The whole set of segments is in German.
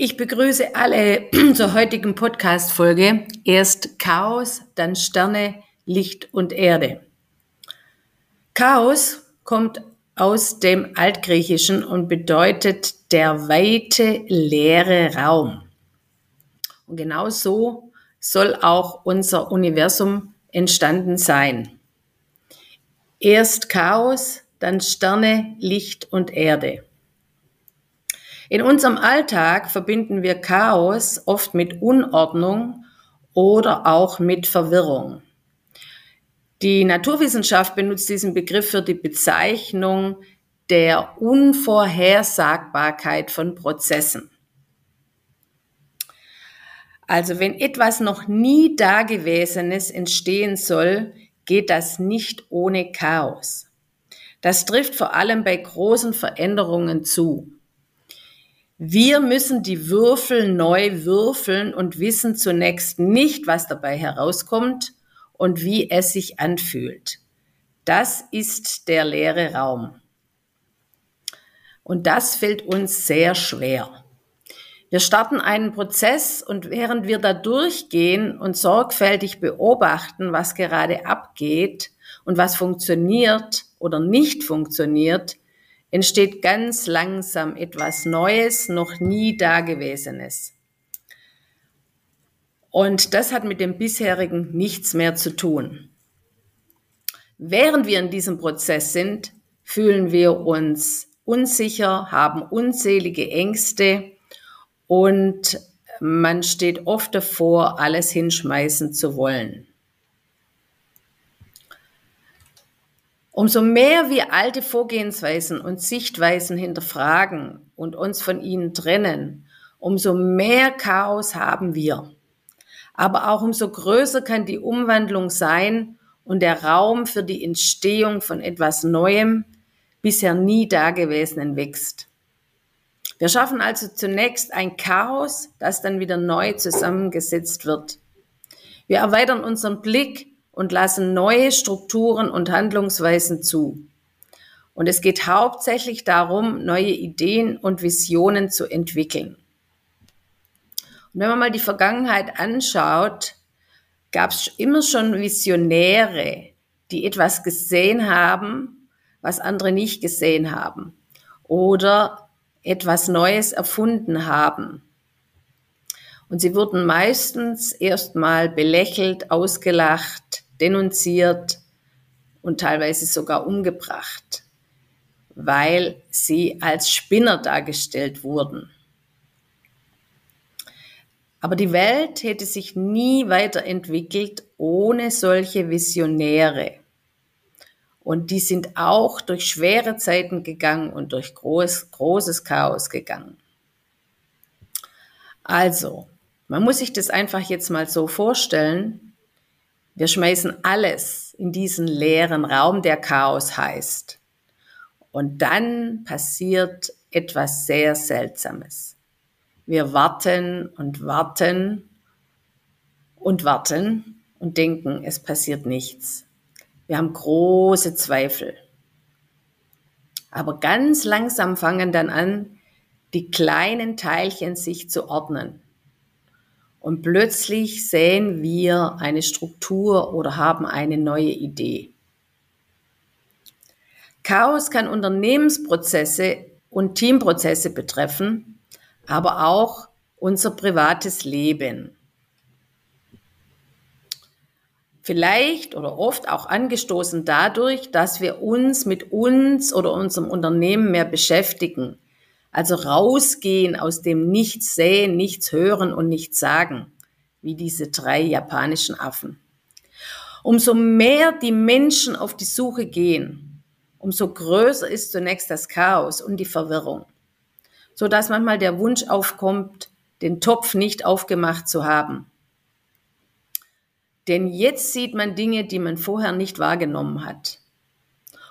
Ich begrüße alle zur heutigen Podcast-Folge. Erst Chaos, dann Sterne, Licht und Erde. Chaos kommt aus dem Altgriechischen und bedeutet der weite, leere Raum. Und genau so soll auch unser Universum entstanden sein. Erst Chaos, dann Sterne, Licht und Erde. In unserem Alltag verbinden wir Chaos oft mit Unordnung oder auch mit Verwirrung. Die Naturwissenschaft benutzt diesen Begriff für die Bezeichnung der Unvorhersagbarkeit von Prozessen. Also wenn etwas noch nie Dagewesenes entstehen soll, geht das nicht ohne Chaos. Das trifft vor allem bei großen Veränderungen zu. Wir müssen die Würfel neu würfeln und wissen zunächst nicht, was dabei herauskommt und wie es sich anfühlt. Das ist der leere Raum. Und das fällt uns sehr schwer. Wir starten einen Prozess und während wir da durchgehen und sorgfältig beobachten, was gerade abgeht und was funktioniert oder nicht funktioniert, entsteht ganz langsam etwas Neues, noch nie Dagewesenes. Und das hat mit dem bisherigen nichts mehr zu tun. Während wir in diesem Prozess sind, fühlen wir uns unsicher, haben unzählige Ängste und man steht oft davor, alles hinschmeißen zu wollen. Umso mehr wir alte Vorgehensweisen und Sichtweisen hinterfragen und uns von ihnen trennen, umso mehr Chaos haben wir. Aber auch umso größer kann die Umwandlung sein und der Raum für die Entstehung von etwas Neuem, bisher nie Dagewesenen wächst. Wir schaffen also zunächst ein Chaos, das dann wieder neu zusammengesetzt wird. Wir erweitern unseren Blick und lassen neue Strukturen und Handlungsweisen zu. Und es geht hauptsächlich darum, neue Ideen und Visionen zu entwickeln. Und wenn man mal die Vergangenheit anschaut, gab es immer schon Visionäre, die etwas gesehen haben, was andere nicht gesehen haben. Oder etwas Neues erfunden haben. Und sie wurden meistens erstmal belächelt, ausgelacht, denunziert und teilweise sogar umgebracht, weil sie als Spinner dargestellt wurden. Aber die Welt hätte sich nie weiterentwickelt ohne solche Visionäre. Und die sind auch durch schwere Zeiten gegangen und durch groß, großes Chaos gegangen. Also, man muss sich das einfach jetzt mal so vorstellen. Wir schmeißen alles in diesen leeren Raum, der Chaos heißt. Und dann passiert etwas sehr Seltsames. Wir warten und warten und warten und denken, es passiert nichts. Wir haben große Zweifel. Aber ganz langsam fangen dann an, die kleinen Teilchen sich zu ordnen. Und plötzlich sehen wir eine Struktur oder haben eine neue Idee. Chaos kann Unternehmensprozesse und Teamprozesse betreffen, aber auch unser privates Leben. Vielleicht oder oft auch angestoßen dadurch, dass wir uns mit uns oder unserem Unternehmen mehr beschäftigen, also rausgehen aus dem Nichts sehen, nichts hören und nichts sagen, wie diese drei japanischen Affen. Umso mehr die Menschen auf die Suche gehen, umso größer ist zunächst das Chaos und die Verwirrung, so dass manchmal der Wunsch aufkommt, den Topf nicht aufgemacht zu haben. Denn jetzt sieht man Dinge, die man vorher nicht wahrgenommen hat.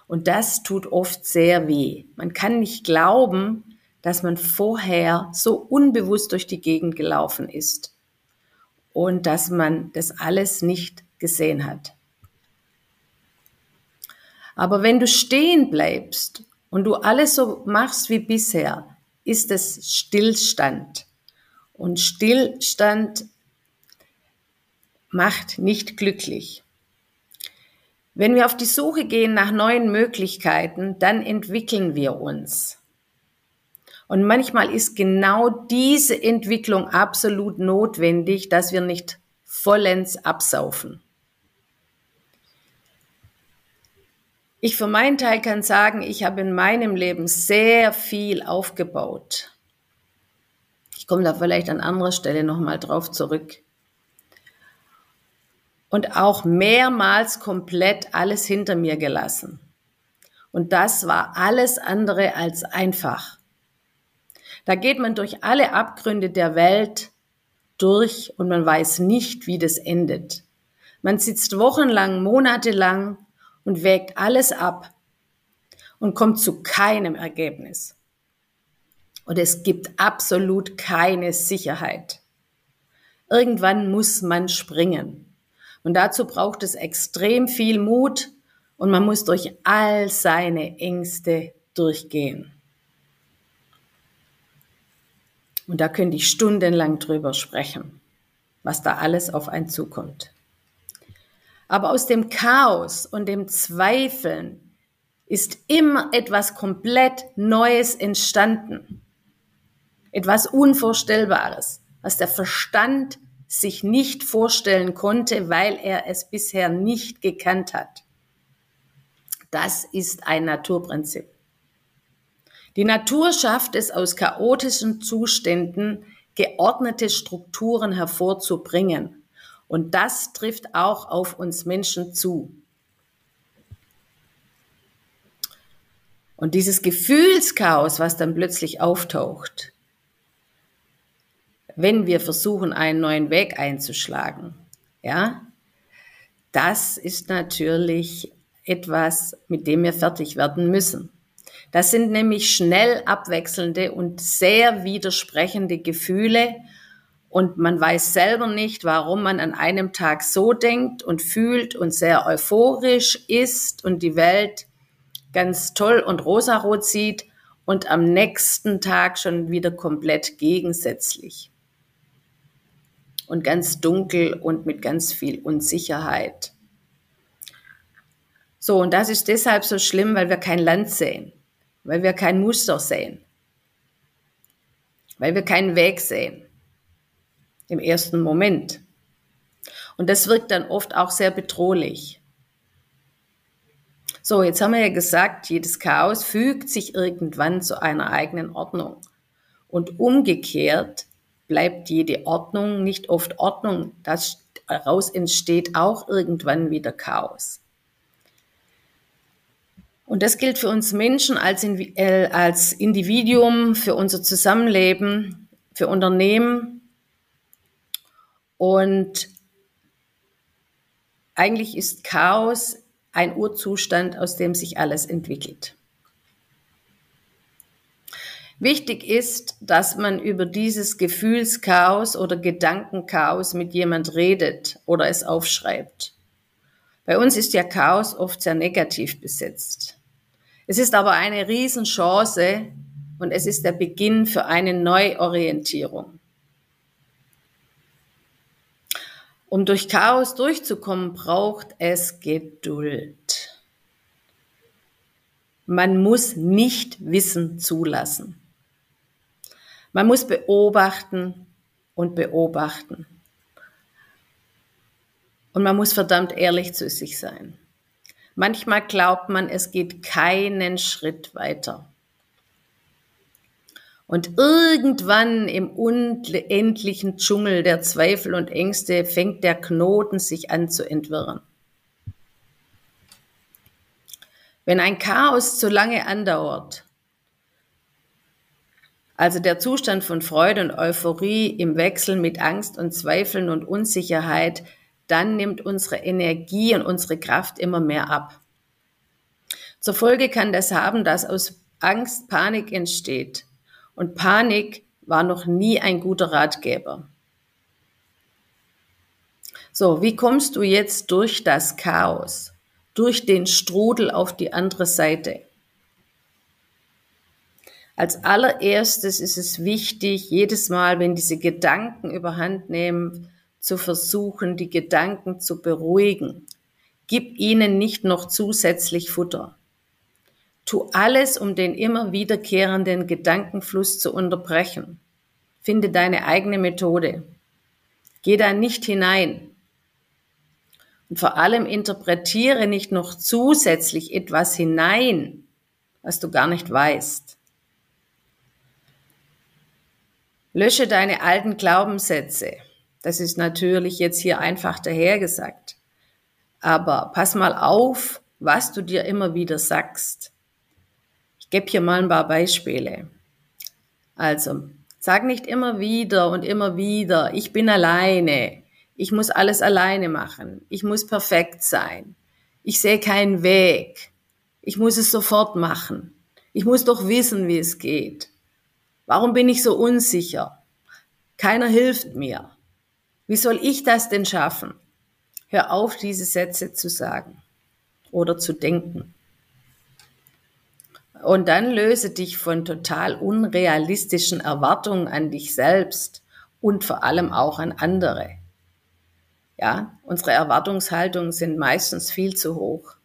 Und das tut oft sehr weh. Man kann nicht glauben, dass man vorher so unbewusst durch die Gegend gelaufen ist und dass man das alles nicht gesehen hat. Aber wenn du stehen bleibst und du alles so machst wie bisher, ist es Stillstand. Und Stillstand macht nicht glücklich. Wenn wir auf die Suche gehen nach neuen Möglichkeiten, dann entwickeln wir uns. Und manchmal ist genau diese Entwicklung absolut notwendig, dass wir nicht vollends absaufen. Ich für meinen Teil kann sagen, ich habe in meinem Leben sehr viel aufgebaut. Ich komme da vielleicht an anderer Stelle nochmal drauf zurück. Und auch mehrmals komplett alles hinter mir gelassen. Und das war alles andere als einfach. Da geht man durch alle Abgründe der Welt durch und man weiß nicht, wie das endet. Man sitzt wochenlang, monatelang und wägt alles ab und kommt zu keinem Ergebnis. Und es gibt absolut keine Sicherheit. Irgendwann muss man springen. Und dazu braucht es extrem viel Mut und man muss durch all seine Ängste durchgehen. Und da könnte ich stundenlang drüber sprechen, was da alles auf einen zukommt. Aber aus dem Chaos und dem Zweifeln ist immer etwas komplett Neues entstanden. Etwas Unvorstellbares, was der Verstand sich nicht vorstellen konnte, weil er es bisher nicht gekannt hat. Das ist ein Naturprinzip. Die Natur schafft es aus chaotischen Zuständen, geordnete Strukturen hervorzubringen. Und das trifft auch auf uns Menschen zu. Und dieses Gefühlschaos, was dann plötzlich auftaucht, wenn wir versuchen, einen neuen Weg einzuschlagen, ja, das ist natürlich etwas, mit dem wir fertig werden müssen. Das sind nämlich schnell abwechselnde und sehr widersprechende Gefühle. Und man weiß selber nicht, warum man an einem Tag so denkt und fühlt und sehr euphorisch ist und die Welt ganz toll und rosarot sieht und am nächsten Tag schon wieder komplett gegensätzlich. Und ganz dunkel und mit ganz viel Unsicherheit. So, und das ist deshalb so schlimm, weil wir kein Land sehen, weil wir kein Muster sehen, weil wir keinen Weg sehen im ersten Moment. Und das wirkt dann oft auch sehr bedrohlich. So, jetzt haben wir ja gesagt, jedes Chaos fügt sich irgendwann zu einer eigenen Ordnung. Und umgekehrt bleibt jede Ordnung nicht oft Ordnung. Daraus entsteht auch irgendwann wieder Chaos. Und das gilt für uns Menschen als, äh, als Individuum, für unser Zusammenleben, für Unternehmen und eigentlich ist Chaos ein Urzustand, aus dem sich alles entwickelt. Wichtig ist, dass man über dieses Gefühlschaos oder Gedankenchaos mit jemand redet oder es aufschreibt. Bei uns ist ja Chaos oft sehr negativ besetzt. Es ist aber eine Riesenchance und es ist der Beginn für eine Neuorientierung. Um durch Chaos durchzukommen, braucht es Geduld. Man muss nicht Wissen zulassen. Man muss beobachten und beobachten. Und man muss verdammt ehrlich zu sich sein. Manchmal glaubt man, es geht keinen Schritt weiter. Und irgendwann im unendlichen Dschungel der Zweifel und Ängste fängt der Knoten sich an zu entwirren. Wenn ein Chaos zu lange andauert, also der Zustand von Freude und Euphorie im Wechsel mit Angst und Zweifeln und Unsicherheit, dann nimmt unsere Energie und unsere Kraft immer mehr ab. Zur Folge kann das haben, dass aus Angst Panik entsteht. Und Panik war noch nie ein guter Ratgeber. So, wie kommst du jetzt durch das Chaos, durch den Strudel auf die andere Seite? Als allererstes ist es wichtig, jedes Mal, wenn diese Gedanken überhand nehmen, zu versuchen, die Gedanken zu beruhigen. Gib ihnen nicht noch zusätzlich Futter. Tu alles, um den immer wiederkehrenden Gedankenfluss zu unterbrechen. Finde deine eigene Methode. Geh da nicht hinein. Und vor allem interpretiere nicht noch zusätzlich etwas hinein, was du gar nicht weißt. Lösche deine alten Glaubenssätze. Das ist natürlich jetzt hier einfach dahergesagt. Aber pass mal auf, was du dir immer wieder sagst. Ich gebe hier mal ein paar Beispiele. Also, sag nicht immer wieder und immer wieder, ich bin alleine, ich muss alles alleine machen, ich muss perfekt sein, ich sehe keinen Weg, ich muss es sofort machen, ich muss doch wissen, wie es geht. Warum bin ich so unsicher? Keiner hilft mir. Wie soll ich das denn schaffen? Hör auf, diese Sätze zu sagen oder zu denken. Und dann löse dich von total unrealistischen Erwartungen an dich selbst und vor allem auch an andere. Ja, unsere Erwartungshaltungen sind meistens viel zu hoch.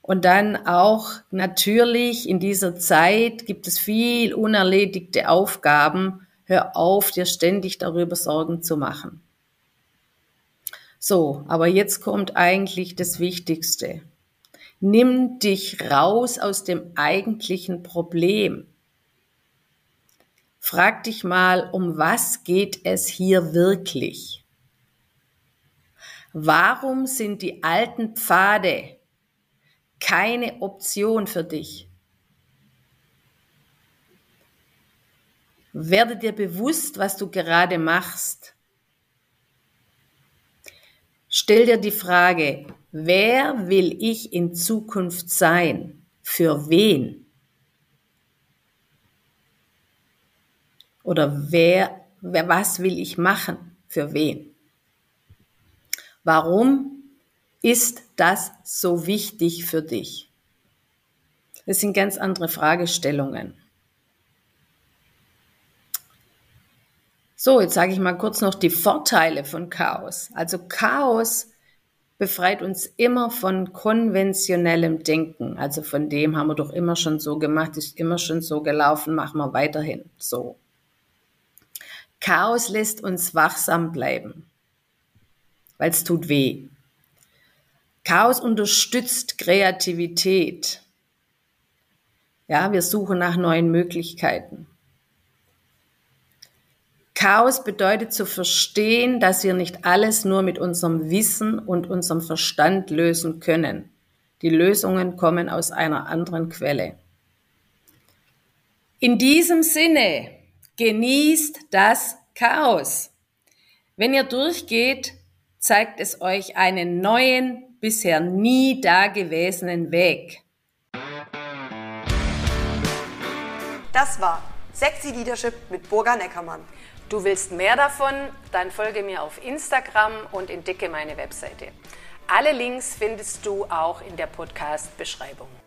Und dann auch natürlich in dieser Zeit gibt es viel unerledigte Aufgaben. Hör auf, dir ständig darüber Sorgen zu machen. So, aber jetzt kommt eigentlich das Wichtigste. Nimm dich raus aus dem eigentlichen Problem. Frag dich mal, um was geht es hier wirklich? Warum sind die alten Pfade keine Option für dich? Werde dir bewusst, was du gerade machst. Stell dir die Frage, Wer will ich in Zukunft sein? Für wen? Oder wer, wer, was will ich machen? Für wen? Warum ist das so wichtig für dich? Das sind ganz andere Fragestellungen. So, jetzt sage ich mal kurz noch die Vorteile von Chaos. Also Chaos befreit uns immer von konventionellem Denken. Also von dem haben wir doch immer schon so gemacht, ist immer schon so gelaufen, machen wir weiterhin so. Chaos lässt uns wachsam bleiben, weil es tut weh. Chaos unterstützt Kreativität. Ja, wir suchen nach neuen Möglichkeiten. Chaos bedeutet zu verstehen, dass wir nicht alles nur mit unserem Wissen und unserem Verstand lösen können. Die Lösungen kommen aus einer anderen Quelle. In diesem Sinne, genießt das Chaos. Wenn ihr durchgeht, zeigt es euch einen neuen, bisher nie dagewesenen Weg. Das war Sexy Leadership mit Burga Neckermann. Du willst mehr davon? Dann folge mir auf Instagram und entdecke meine Webseite. Alle Links findest du auch in der Podcast-Beschreibung.